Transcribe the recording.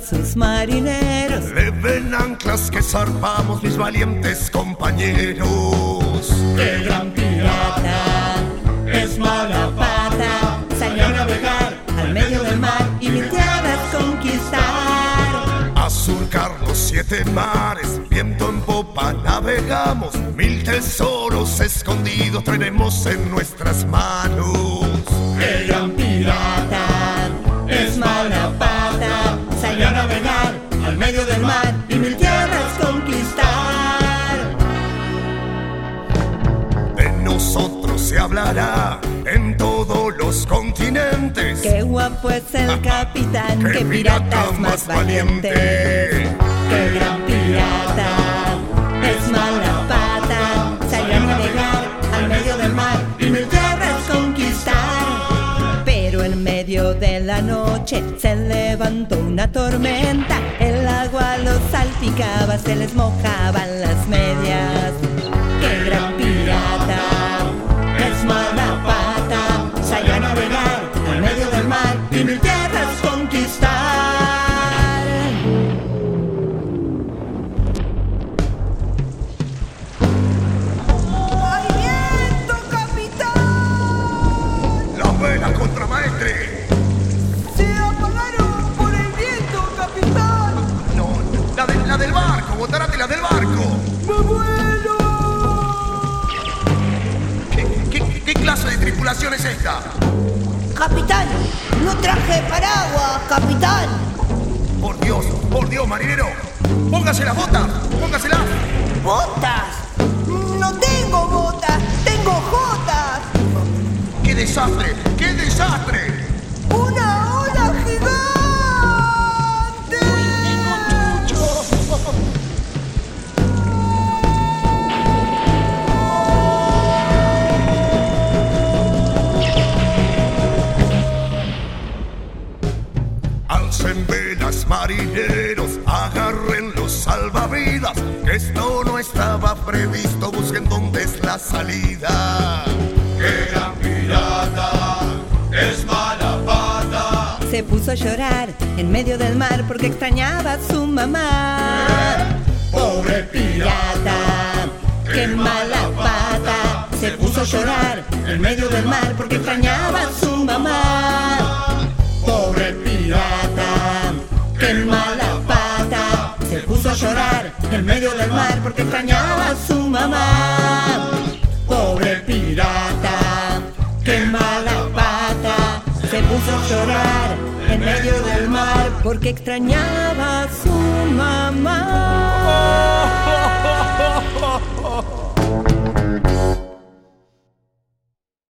sus marineros. Leven anclas que zarpamos mis valientes compañeros. ¡Qué gran pirata! Es mala pata. Salió a navegar al medio del mar y mil tierras conquistar. A surcar los siete mares, viento en popa navegamos. Mil tesoros escondidos traeremos en nuestras manos. ¡Qué gran pirata! Navegar al medio del mar y mil tierras conquistar. De nosotros se hablará en todos los continentes. Qué guapo es el capitán, qué pirata más valiente. ¡Qué gran pirata! Es mala medio de la noche se levantó una tormenta. El agua los salpicaba, se les mojaban las medias. Tripulación es esta? Capitán, no traje paraguas, capitán. Por Dios, por Dios, marinero. Póngase las botas, póngaselas. ¿Botas? Marineros, agarren los salvavidas, que esto no estaba previsto, busquen dónde es la salida. ¡Qué gran pirata! Es mala pata. Se puso a llorar en medio del mar porque extrañaba a su mamá. ¡Pobre pirata! qué mala pata. Se puso a llorar en medio del mar porque extrañaba a su mamá. Porque extrañaba a su mamá. ¡Pobre pirata! Qué mala pata. Se puso a llorar en medio del mar porque extrañaba a su mamá.